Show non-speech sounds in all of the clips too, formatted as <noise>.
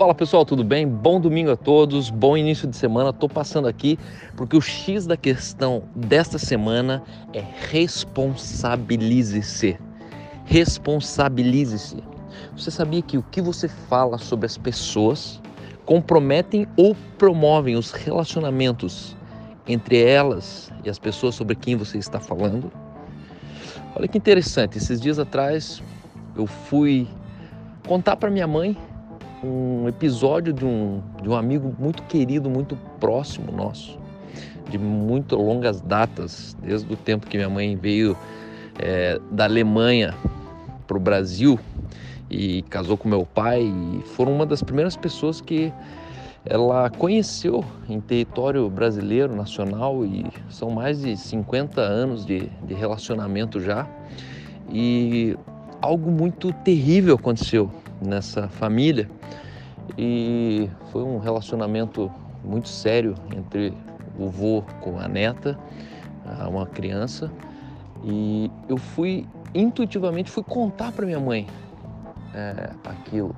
Fala pessoal, tudo bem? Bom domingo a todos, bom início de semana. Tô passando aqui porque o X da questão desta semana é responsabilize-se. Responsabilize-se. Você sabia que o que você fala sobre as pessoas comprometem ou promovem os relacionamentos entre elas e as pessoas sobre quem você está falando? Olha que interessante, esses dias atrás eu fui contar para minha mãe um episódio de um, de um amigo muito querido, muito próximo nosso, de muito longas datas, desde o tempo que minha mãe veio é, da Alemanha para o Brasil e casou com meu pai e foram uma das primeiras pessoas que ela conheceu em território brasileiro, nacional e são mais de 50 anos de, de relacionamento já. E algo muito terrível aconteceu nessa família e foi um relacionamento muito sério entre o vô com a neta, uma criança, e eu fui intuitivamente fui contar para minha mãe é, aquilo.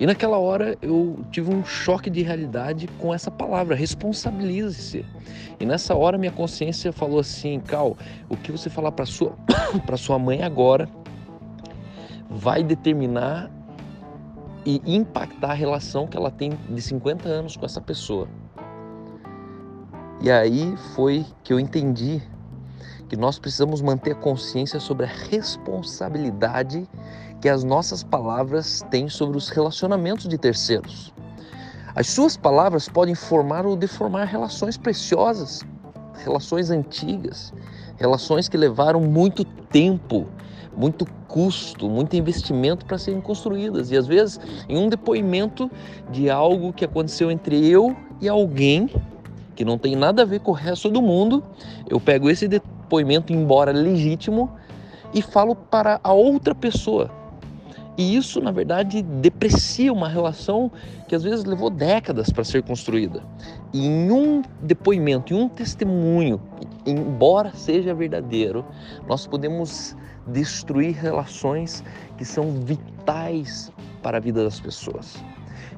E naquela hora eu tive um choque de realidade com essa palavra, responsabilize-se. E nessa hora minha consciência falou assim, Cal, o que você falar para sua <coughs> para sua mãe agora vai determinar e impactar a relação que ela tem de 50 anos com essa pessoa. E aí foi que eu entendi que nós precisamos manter consciência sobre a responsabilidade que as nossas palavras têm sobre os relacionamentos de terceiros. As suas palavras podem formar ou deformar relações preciosas, relações antigas, relações que levaram muito tempo muito custo, muito investimento para serem construídas. E às vezes, em um depoimento de algo que aconteceu entre eu e alguém que não tem nada a ver com o resto do mundo, eu pego esse depoimento, embora legítimo, e falo para a outra pessoa. E isso, na verdade, deprecia uma relação que às vezes levou décadas para ser construída. E em um depoimento, em um testemunho, embora seja verdadeiro, nós podemos destruir relações que são vitais para a vida das pessoas.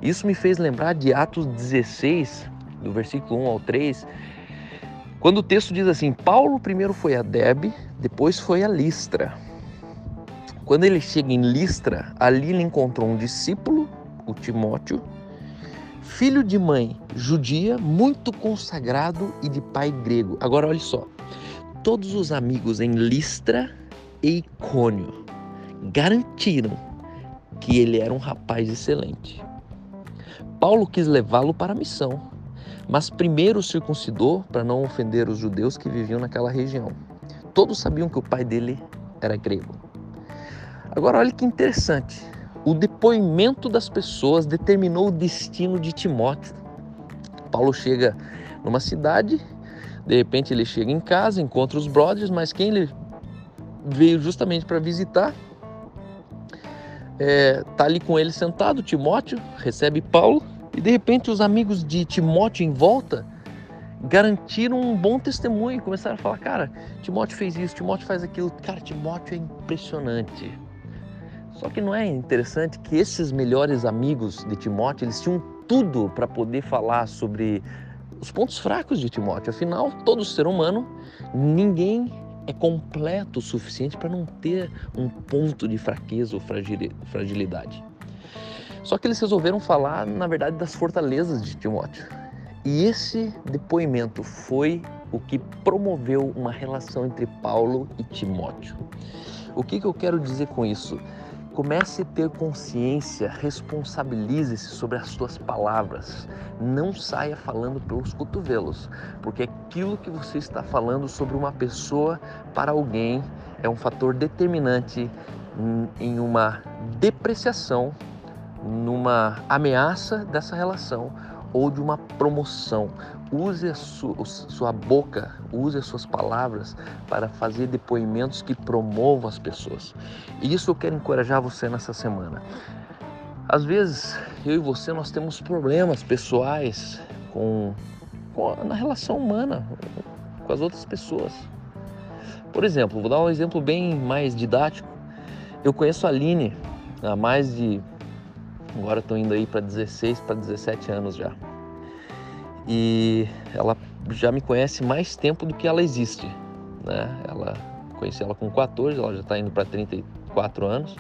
Isso me fez lembrar de Atos 16, do versículo 1 ao 3, quando o texto diz assim: Paulo primeiro foi a Debe, depois foi a Listra. Quando ele chega em Listra, ali ele encontrou um discípulo, o Timóteo, filho de mãe judia, muito consagrado e de pai grego. Agora olhe só, todos os amigos em Listra e Icônio garantiram que ele era um rapaz excelente. Paulo quis levá-lo para a missão, mas primeiro circuncidou para não ofender os judeus que viviam naquela região. Todos sabiam que o pai dele era grego. Agora, olha que interessante. O depoimento das pessoas determinou o destino de Timóteo. Paulo chega numa cidade, de repente ele chega em casa, encontra os brothers, mas quem ele veio justamente para visitar. É, tá ali com ele sentado, Timóteo recebe Paulo e de repente os amigos de Timóteo em volta garantiram um bom testemunho, começaram a falar, cara, Timóteo fez isso, Timóteo faz aquilo, cara, Timóteo é impressionante. Só que não é interessante que esses melhores amigos de Timóteo, eles tinham tudo para poder falar sobre os pontos fracos de Timóteo. Afinal, todo ser humano, ninguém é completo o suficiente para não ter um ponto de fraqueza ou fragilidade. Só que eles resolveram falar, na verdade, das fortalezas de Timóteo. E esse depoimento foi o que promoveu uma relação entre Paulo e Timóteo. O que, que eu quero dizer com isso? Comece a ter consciência, responsabilize-se sobre as suas palavras. Não saia falando pelos cotovelos, porque aquilo que você está falando sobre uma pessoa para alguém é um fator determinante em uma depreciação, numa ameaça dessa relação ou de uma promoção. Use a sua, sua boca, use as suas palavras para fazer depoimentos que promovam as pessoas. E isso eu quero encorajar você nessa semana. Às vezes, eu e você, nós temos problemas pessoais com, com na relação humana, com as outras pessoas. Por exemplo, vou dar um exemplo bem mais didático. Eu conheço a Aline há mais de Agora estou indo aí para 16 para 17 anos já. E ela já me conhece mais tempo do que ela existe, né? Ela conheci ela com 14, ela já está indo para 34 anos.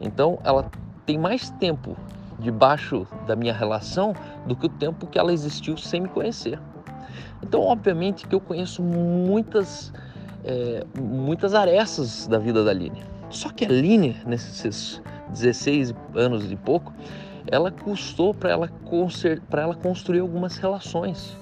Então ela tem mais tempo debaixo da minha relação do que o tempo que ela existiu sem me conhecer. Então, obviamente que eu conheço muitas, é, muitas arestas da vida da Aline. Só que a Aline, nesses 16 anos e pouco, ela custou para ela, ela construir algumas relações.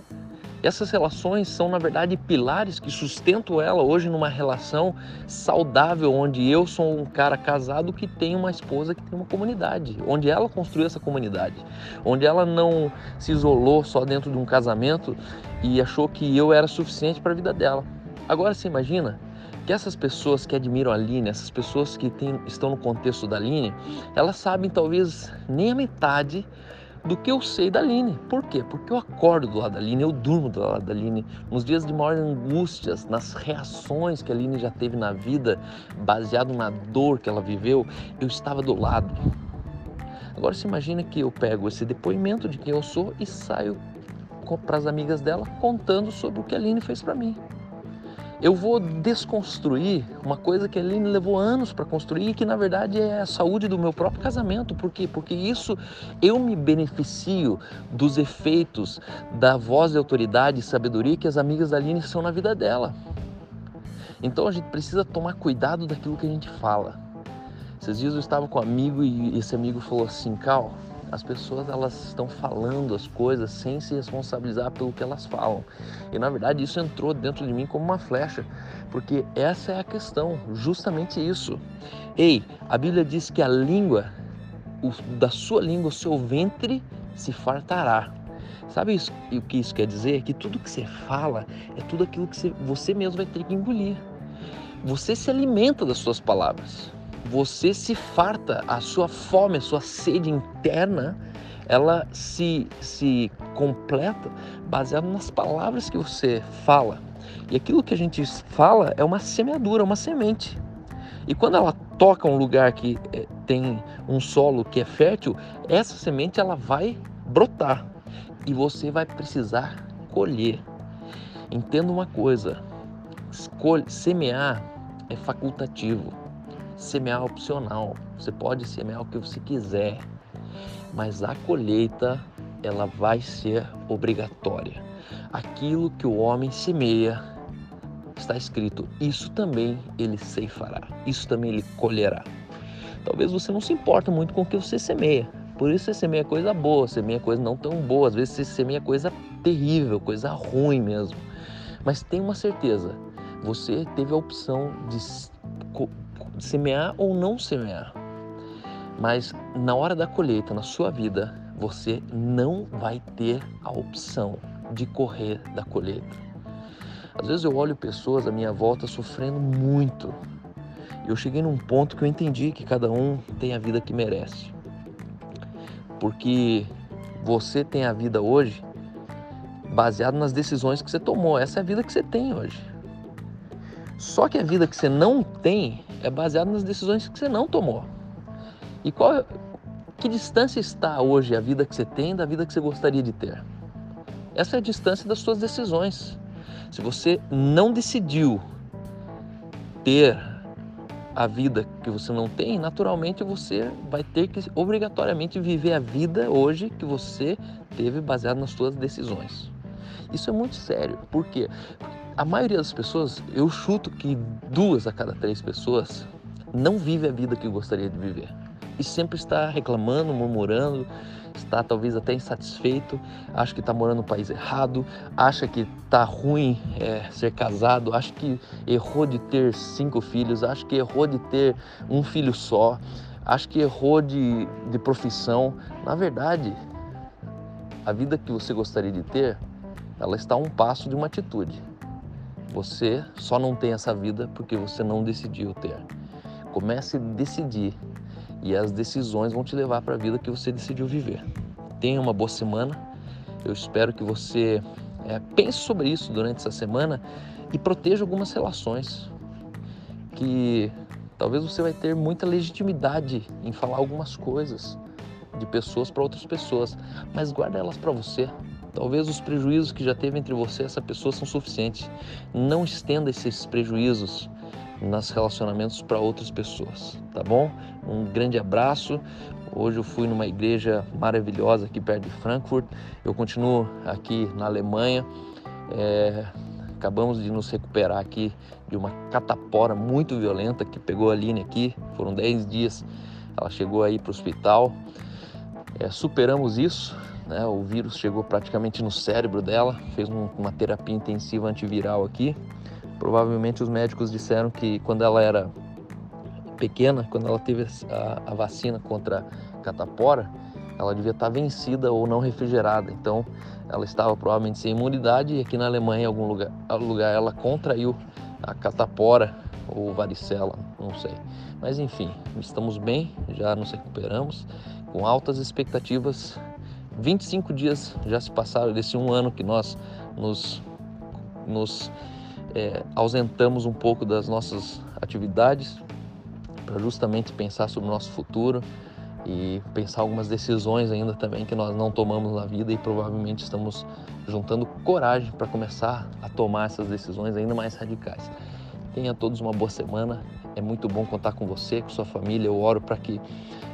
Essas relações são, na verdade, pilares que sustentam ela hoje numa relação saudável, onde eu sou um cara casado que tem uma esposa que tem uma comunidade, onde ela construiu essa comunidade, onde ela não se isolou só dentro de um casamento e achou que eu era suficiente para a vida dela. Agora você imagina que essas pessoas que admiram a Aline, essas pessoas que tem, estão no contexto da Aline, elas sabem talvez nem a metade do que eu sei da Aline. Por quê? Porque eu acordo do lado da Aline, eu durmo do lado da Aline. Nos dias de maior angústias, nas reações que a Aline já teve na vida, baseado na dor que ela viveu, eu estava do lado. Agora se imagina que eu pego esse depoimento de quem eu sou e saio para as amigas dela contando sobre o que a Aline fez para mim eu vou desconstruir uma coisa que a Aline levou anos para construir e que na verdade é a saúde do meu próprio casamento. Por quê? Porque isso eu me beneficio dos efeitos da voz de autoridade e sabedoria que as amigas da Aline são na vida dela. Então a gente precisa tomar cuidado daquilo que a gente fala. Esses dias eu estava com um amigo e esse amigo falou assim, Cal, as pessoas elas estão falando as coisas sem se responsabilizar pelo que elas falam. E na verdade isso entrou dentro de mim como uma flecha, porque essa é a questão, justamente isso. Ei, a Bíblia diz que a língua, o, da sua língua, o seu ventre se fartará. Sabe isso, o que isso quer dizer? Que tudo que você fala é tudo aquilo que você, você mesmo vai ter que engolir. Você se alimenta das suas palavras você se farta, a sua fome, a sua sede interna, ela se, se completa baseado nas palavras que você fala. E aquilo que a gente fala é uma semeadura, uma semente. E quando ela toca um lugar que é, tem um solo que é fértil, essa semente ela vai brotar e você vai precisar colher. Entenda uma coisa: semear é facultativo semear opcional. Você pode semear o que você quiser, mas a colheita ela vai ser obrigatória. Aquilo que o homem semeia está escrito, isso também ele ceifará, isso também ele colherá. Talvez você não se importa muito com o que você semeia. Por isso você semeia coisa boa, semeia coisa não tão boa, às vezes você semeia coisa terrível, coisa ruim mesmo. Mas tenha uma certeza, você teve a opção de semear ou não semear. Mas na hora da colheita, na sua vida, você não vai ter a opção de correr da colheita. Às vezes eu olho pessoas à minha volta sofrendo muito. Eu cheguei num ponto que eu entendi que cada um tem a vida que merece. Porque você tem a vida hoje baseado nas decisões que você tomou. Essa é a vida que você tem hoje. Só que a vida que você não tem é baseada nas decisões que você não tomou. E qual que distância está hoje a vida que você tem da vida que você gostaria de ter? Essa é a distância das suas decisões. Se você não decidiu ter a vida que você não tem, naturalmente você vai ter que obrigatoriamente viver a vida hoje que você teve baseado nas suas decisões. Isso é muito sério. Por quê? A maioria das pessoas, eu chuto que duas a cada três pessoas não vive a vida que gostaria de viver. E sempre está reclamando, murmurando, está talvez até insatisfeito, acha que está morando no país errado, acha que está ruim é, ser casado, acha que errou de ter cinco filhos, acha que errou de ter um filho só, acha que errou de, de profissão. Na verdade, a vida que você gostaria de ter, ela está a um passo de uma atitude. Você só não tem essa vida porque você não decidiu ter. Comece a decidir e as decisões vão te levar para a vida que você decidiu viver. Tenha uma boa semana. Eu espero que você é, pense sobre isso durante essa semana e proteja algumas relações que talvez você vai ter muita legitimidade em falar algumas coisas, de pessoas para outras pessoas, mas guarda elas para você. Talvez os prejuízos que já teve entre você e essa pessoa são suficientes. Não estenda esses prejuízos nos relacionamentos para outras pessoas, tá bom? Um grande abraço. Hoje eu fui numa igreja maravilhosa aqui perto de Frankfurt. Eu continuo aqui na Alemanha. É, acabamos de nos recuperar aqui de uma catapora muito violenta que pegou a Aline aqui. Foram 10 dias. Ela chegou aí para o hospital. É, superamos isso. Né? O vírus chegou praticamente no cérebro dela. Fez um, uma terapia intensiva antiviral aqui. Provavelmente os médicos disseram que quando ela era pequena, quando ela teve a, a vacina contra a catapora, ela devia estar vencida ou não refrigerada. Então, ela estava provavelmente sem imunidade e aqui na Alemanha, em algum lugar, lugar ela contraiu a catapora ou varicela, não sei. Mas enfim, estamos bem, já nos recuperamos, com altas expectativas. 25 dias já se passaram desse um ano que nós nos, nos é, ausentamos um pouco das nossas atividades para justamente pensar sobre o nosso futuro e pensar algumas decisões ainda também que nós não tomamos na vida e provavelmente estamos juntando coragem para começar a tomar essas decisões ainda mais radicais. Tenha todos uma boa semana. É muito bom contar com você, com sua família. Eu oro para que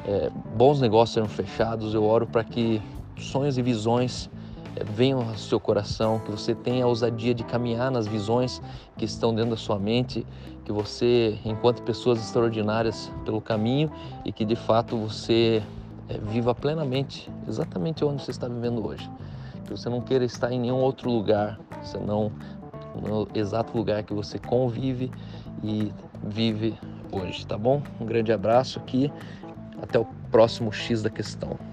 é, bons negócios sejam fechados. Eu oro para que sonhos e visões é, venham ao seu coração, que você tenha a ousadia de caminhar nas visões que estão dentro da sua mente, que você encontre pessoas extraordinárias pelo caminho e que de fato você é, viva plenamente exatamente onde você está vivendo hoje. Que você não queira estar em nenhum outro lugar, senão no exato lugar que você convive e vive hoje, tá bom? Um grande abraço aqui, até o próximo X da questão.